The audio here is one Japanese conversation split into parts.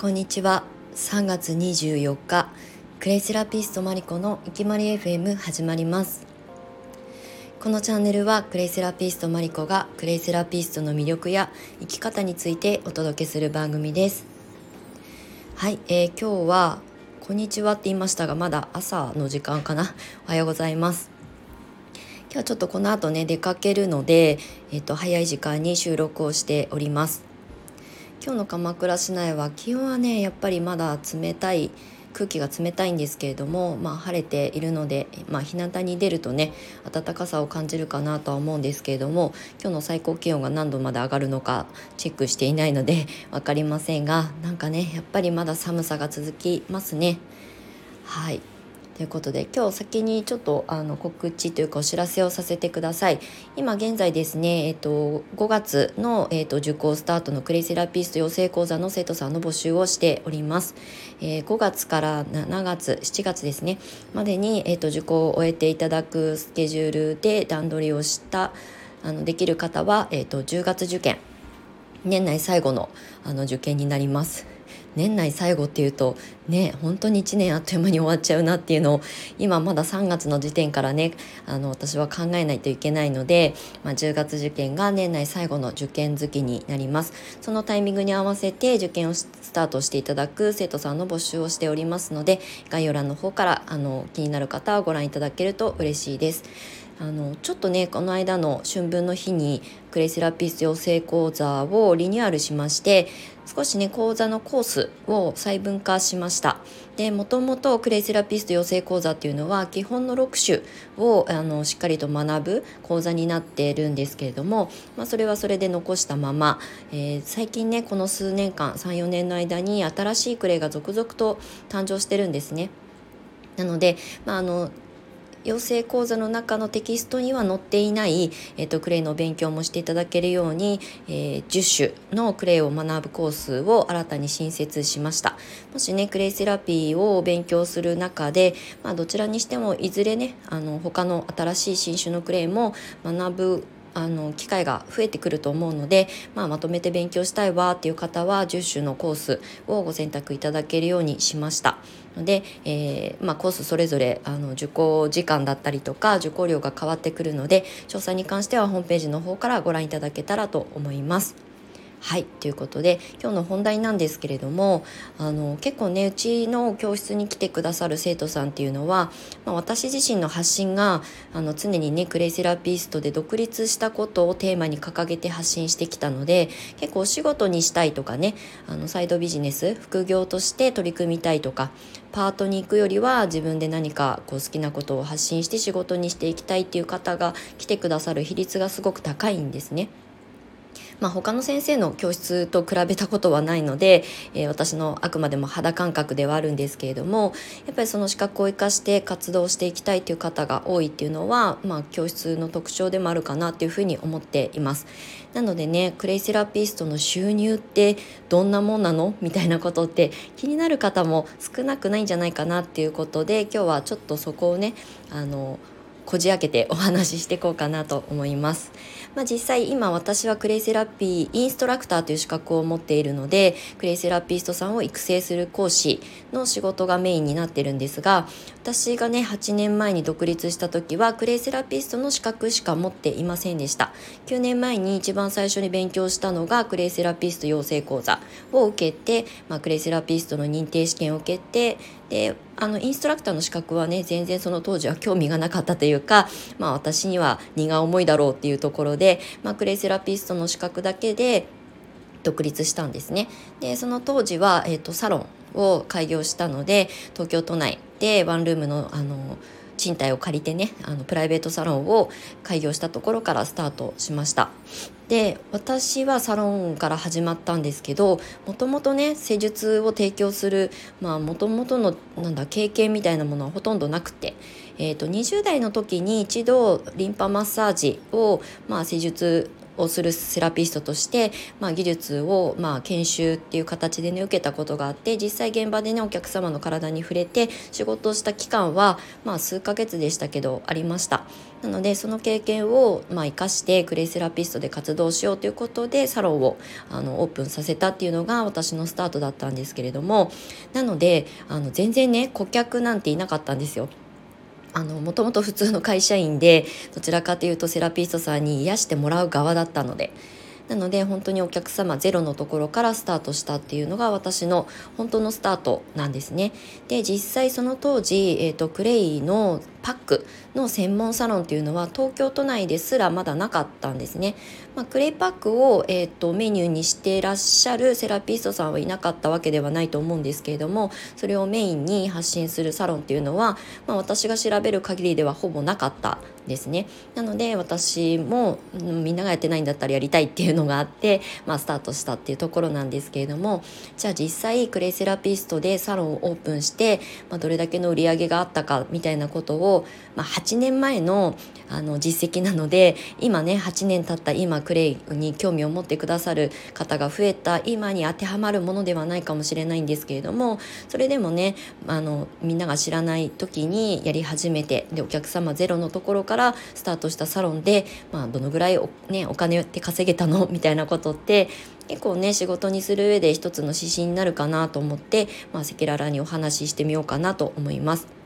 こんにちは。3月24日クレイセラピストマリコのいきまり FM 始まります。このチャンネルはクレイセラピストマリコがクレイセラピストの魅力や生き方についてお届けする番組です。はい、えー、今日はこんにちはって言いましたがまだ朝の時間かな。おはようございます。今日はちょっとこの後ね出かけるので、えっと、早い時間に収録をしております。今日の鎌倉市内は気温はねやっぱりまだ冷たい空気が冷たいんですけれども、まあ、晴れているので、まあ、日向に出るとね暖かさを感じるかなとは思うんですけれども今日の最高気温が何度まで上がるのかチェックしていないので 分かりませんがなんかねやっぱりまだ寒さが続きますね。はいということで今日先にちょっとあの告知というかお知らせをさせてください。今現在ですね、えっと、5月の、えっと、受講スタートのクレイセラピスト養成講座の生徒さんの募集をしております、えー、5月から7月7月ですね。までに、えっと、受講を終えていただくスケジュールで段取りをしたあのできる方は、えっと、10月受験。年内最後のあの受験になります。年内最後っていうとね本当に1年あっという間に終わっちゃうなっていうのを今まだ3月の時点からねあの私は考えないといけないので、まあ、10月受験が年内最後の受験月になりますそのタイミングに合わせて受験をスタートしていただく生徒さんの募集をしておりますので概要欄の方からあの気になる方はご覧いただけると嬉しいです。あのちょっとねこの間の春分の日にクレイセラピスト養成講座をリニューアルしまして少しね講座のコースを細分化しましたでもともとクレイセラピスト養成講座っていうのは基本の6種をあのしっかりと学ぶ講座になっているんですけれども、まあ、それはそれで残したまま、えー、最近ねこの数年間34年の間に新しいクレイが続々と誕生してるんですね。なので、まあ、あの養成講座の中のテキストには載っていない、えーと、クレイの勉強もしていただけるように、えー、10種のクレイを学ぶコースを新たに新設しました。もしねクレイセラピーを勉強する中で、まあ、どちらにしてもいずれねあの他の新しい新種のクレイも学ぶあの機会が増えてくると思うので、まあ、まとめて勉強したいわっていう方は10種のコースをご選択いただけるようにしましたので、えー、まあ、コースそれぞれあの受講時間だったりとか受講料が変わってくるので詳細に関してはホームページの方からご覧いただけたらと思います。はいということで今日の本題なんですけれどもあの結構ねうちの教室に来てくださる生徒さんっていうのは、まあ、私自身の発信があの常にねクレイセラピストで独立したことをテーマに掲げて発信してきたので結構お仕事にしたいとかねあのサイドビジネス副業として取り組みたいとかパートに行くよりは自分で何かこう好きなことを発信して仕事にしていきたいっていう方が来てくださる比率がすごく高いんですね。まあ、他の先生の教室と比べたことはないので、えー、私のあくまでも肌感覚ではあるんですけれどもやっぱりその資格を生かして活動していきたいという方が多いっていうのは、まあ、教室の特徴でもあるかなっていうふうに思っています。なのでねクレイセラピストの収入ってどんなもんなのみたいなことって気になる方も少なくないんじゃないかなっていうことで今日はちょっとそこをねあのこじ開けてお話ししていこうかなと思います。まあ、実際今私はクレイセラピーインストラクターという資格を持っているのでクレイセラピストさんを育成する講師の仕事がメインになってるんですが私がね8年前に独立した時はクレイセラピストの資格しか持っていませんでした9年前に一番最初に勉強したのがクレイセラピスト養成講座を受けて、まあ、クレイセラピストの認定試験を受けてであのインストラクターの資格はね全然その当時は興味がなかったというか、まあ、私には荷が重いだろうっていうところで、まあ、クレイセラピストの資格だけで独立したんですね。でその当時は、えーと、サロンを開業したので東京都内でワンルームのあの賃貸を借りてねあのプライベートサロンを開業したところからスタートしました。で私はサロンから始まったんですけどもともとね施術を提供するまあもともとのなんだ経験みたいなものはほとんどなくて、えーと、20代の時に一度リンパマッサージを、まあ、施術をするセラピストとして、まあ、技術を、まあ、研修っていう形でね受けたことがあって実際現場でねお客様の体に触れて仕事をした期間は、まあ、数ヶ月でしたけどありましたなのでその経験を、まあ、生かしてクレイセラピストで活動しようということでサロンをあのオープンさせたっていうのが私のスタートだったんですけれどもなのであの全然ね顧客なんていなかったんですよ。あのもともと普通の会社員でどちらかというとセラピストさんに癒してもらう側だったのでなので本当にお客様ゼロのところからスタートしたっていうのが私の本当のスタートなんですね。で実際その当時、えーと、クレイのパックの専門サロンっていうのは東京都内ですらまだなかったんですね。まあ、クレイパックを、えーと、メニューにしてらっしゃるセラピストさんはいなかったわけではないと思うんですけれどもそれをメインに発信するサロンっていうのは、まあ、私が調べる限りではほぼなかったですね。なので私もみんながやってないんだったらやりたいっていうのがあって、まあ、スタートしたっていうところなんですけれどもじゃあ実際クレイセラピストでサロンをオープンして、まあ、どれだけの売り上げがあったかみたいなことを、まあ、8年前のあの実績なので今ね8年経った今クレイに興味を持ってくださる方が増えた今に当てはまるものではないかもしれないんですけれどもそれでもねあのみんなが知らない時にやり始めてでお客様ゼロのところからスタートしたサロンで、まあ、どのぐらいお,、ね、お金って稼げたの？みたいなことって結構ね仕事にする上で一つの指針になるかなと思って、まあ、赤裸々にお話ししてみようかなと思います。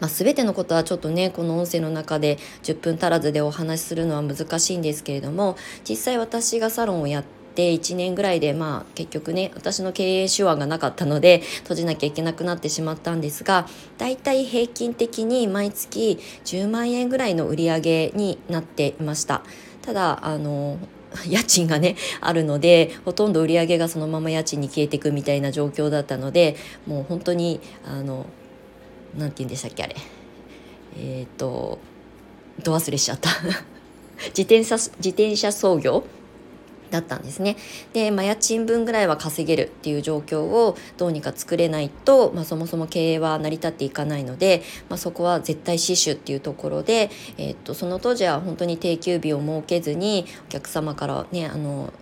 まあ、全てのことはちょっとねこの音声の中で10分足らずでお話しするのは難しいんですけれども実際私がサロンをやって1年ぐらいでまあ結局ね私の経営手腕がなかったので閉じなきゃいけなくなってしまったんですがだいたい平均的に毎月10万円ぐらいの売り上げになっていました。ただあの家賃がねあるのでほとんど売り上げがそのまま家賃に消えていくみたいな状況だったのでもう本当にあの何て言うんでしたっけあれえっ、ー、とど忘れしちゃった 自転車自転車操業だったんですね。で、まあ、家賃分ぐらいは稼げるっていう状況をどうにか作れないと、まあ、そもそも経営は成り立っていかないので、まあ、そこは絶対死守っていうところで、えー、っとその当時は本当に定休日を設けずにお客様からねあの、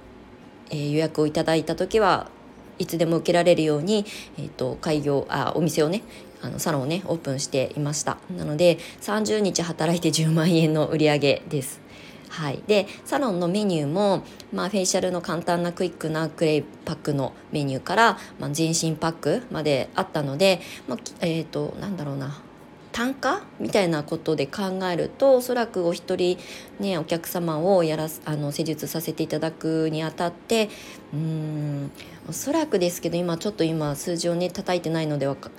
えー、予約をいただいた時はいつでも受けられるように、えーと開業あお店をねあのサロンをねオープンしていました。なので30日働いて10万円の売り上げです。はい、でサロンのメニューも、まあ、フェイシャルの簡単なクイックなクレイパックのメニューから、まあ、全身パックまであったので、まあ、えっ、ー、となんだろうな。単価みたいなことで考えるとおそらくお一人ねお客様をやらあの施術させていただくにあたってうんおそらくですけど今ちょっと今数字をね叩いてないのでわか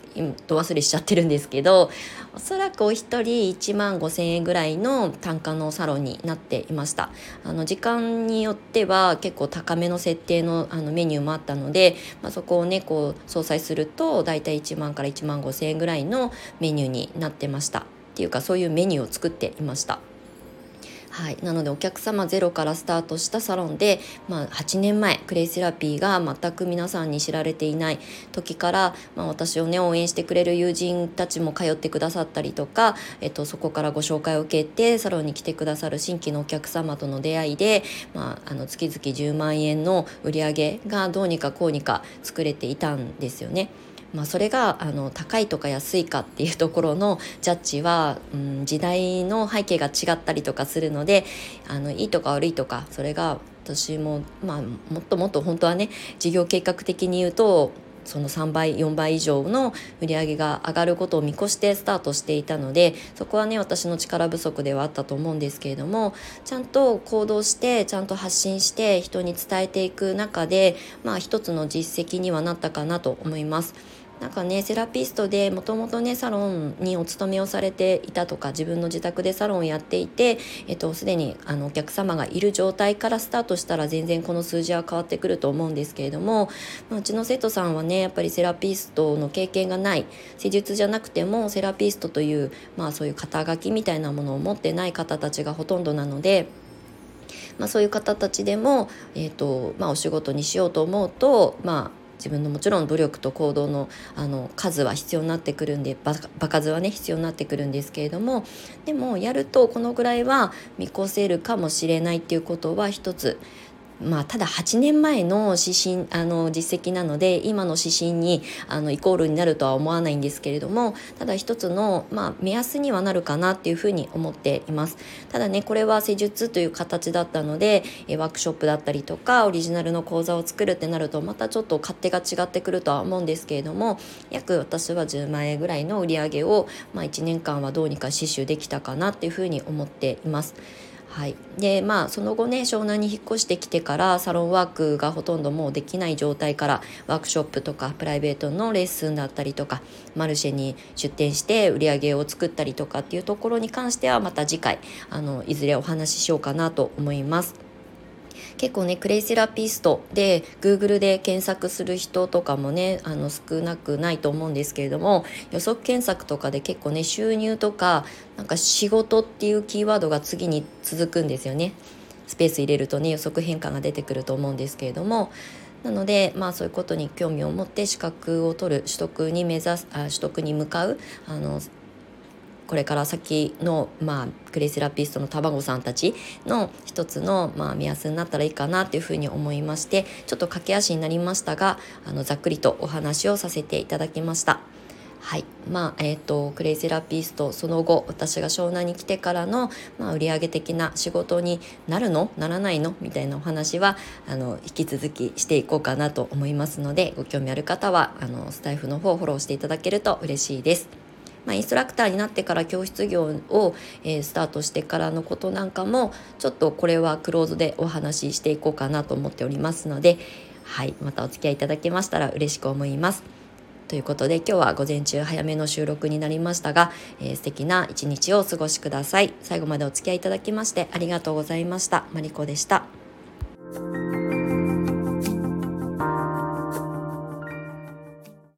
ど忘れしちゃってるんですけどおそらくお一人1万5,000円ぐらいの単価のサロンになっていました。あの時間によっては結構高めの設定のあのメニューもあったので、まあ、そこをねこう相殺すると大体1万から1万5,000円ぐらいのメニューになってなってましたっていうかそういうメニューを作っていました。はい、なのでお客様ゼロからスタートしたサロンで、まあ、8年前クレイセラピーが全く皆さんに知られていない時から、まあ、私をね応援してくれる友人たちも通ってくださったりとか、えっと、そこからご紹介を受けてサロンに来てくださる新規のお客様との出会いで、まあ、あの月々10万円の売り上げがどうにかこうにか作れていたんですよね。まあ、それがあの高いとか安いかっていうところのジャッジは、うん、時代の背景が違ったりとかするのであのいいとか悪いとかそれが私も、まあ、もっともっと本当はね事業計画的に言うとその3倍4倍以上の売り上げが上がることを見越してスタートしていたのでそこはね私の力不足ではあったと思うんですけれどもちゃんと行動してちゃんと発信して人に伝えていく中でまあ一つの実績にはなったかなと思います。なんかねセラピストでもともとねサロンにお勤めをされていたとか自分の自宅でサロンをやっていて、えっと、すでにあのお客様がいる状態からスタートしたら全然この数字は変わってくると思うんですけれども、まあ、うちの生徒さんはねやっぱりセラピストの経験がない施術じゃなくてもセラピストという、まあ、そういう肩書きみたいなものを持ってない方たちがほとんどなので。まあ、そういう方たちでも、えーとまあ、お仕事にしようと思うと、まあ自分のもちろん努力と行動のあの数は必要になってくるんで場数はね必要になってくるんですけれどもでもやるとこのぐらいは見越せるかもしれないっていうことは一つ。まあ、ただ8年前の指針あの実績なので今の指針にあのイコールになるとは思わないんですけれどもただ一つの、まあ、目安にはなるかなっていうふうに思っていますただねこれは施術という形だったのでワークショップだったりとかオリジナルの講座を作るってなるとまたちょっと勝手が違ってくるとは思うんですけれども約私は10万円ぐらいの売り上げを、まあ、1年間はどうにか死守できたかなっていうふうに思っています。はい、でまあその後ね湘南に引っ越してきてからサロンワークがほとんどもうできない状態からワークショップとかプライベートのレッスンだったりとかマルシェに出店して売り上げを作ったりとかっていうところに関してはまた次回あのいずれお話ししようかなと思います。結構ねクレイセラピストで Google で検索する人とかもねあの少なくないと思うんですけれども予測検索とかで結構ね収入とかなんか仕事っていうキーワードが次に続くんですよね。スペース入れるとね予測変化が出てくると思うんですけれどもなのでまあそういうことに興味を持って資格を取る取得に目指すあ取得に向かうあのこれから先の、まあ、クレイセラピストの卵さんたちの一つの、まあ、目安になったらいいかなというふうに思いましてちょっと駆け足になりましたがあのざっくりとお話をさせていただきました。はいまあえーと、クレイセラピストその後私が湘南に来てからの、まあ、売上的な仕事になるの？ならないの？みたいなお話はあの引き続きしていこうかなと思いますのでご興味ある方はあのスタイフの方をフォローしていただけると嬉しいです。まあ、インストラクターになってから教室業を、えー、スタートしてからのことなんかもちょっとこれはクローズでお話ししていこうかなと思っておりますので、はい、またお付き合いいただけましたら嬉しく思います。ということで今日は午前中早めの収録になりましたが、えー、素敵な一日をお過ごしください。最後までお付き合いいただきましてありがとうございました。マリコでした。